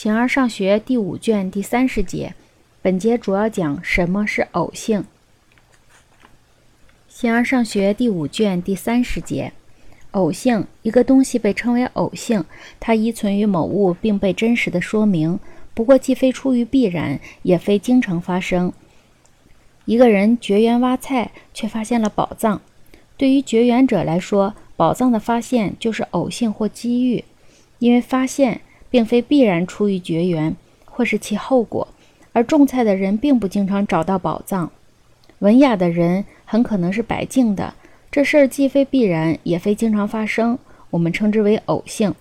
形而上学第五卷第三十节，本节主要讲什么是偶性。形而上学第五卷第三十节，偶性，一个东西被称为偶性，它依存于某物，并被真实的说明。不过，既非出于必然，也非经常发生。一个人掘园挖菜，却发现了宝藏。对于掘园者来说，宝藏的发现就是偶性或机遇，因为发现并非必然出于绝缘，或是其后果。而种菜的人并不经常找到宝藏，文雅的人很可能是白净的。这事儿既非必然，也非经常发生，我们称之为偶性。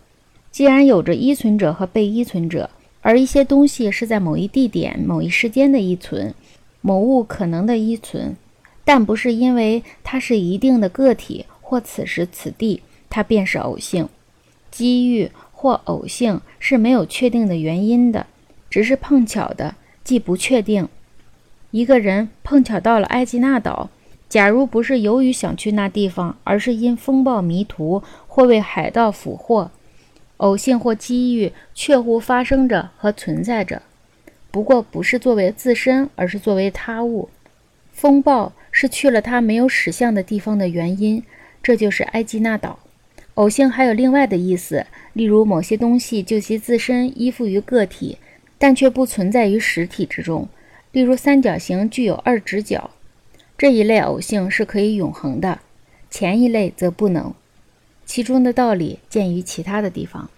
既然有着依存者和被依存者，而一些东西是在某一地点、某一时间的依存，某物可能的依存，但不是因为它是一定的个体。或此时此地，它便是偶性。机遇或偶性是没有确定的原因的，只是碰巧的，既不确定。一个人碰巧到了埃及纳岛，假如不是由于想去那地方，而是因风暴迷途或被海盗俘获，偶性或机遇确乎发生着和存在着。不过不是作为自身，而是作为他物。风暴是去了他没有驶向的地方的原因。这就是埃及纳岛。偶性还有另外的意思，例如某些东西就其自身依附于个体，但却不存在于实体之中。例如三角形具有二直角，这一类偶性是可以永恒的，前一类则不能。其中的道理见于其他的地方。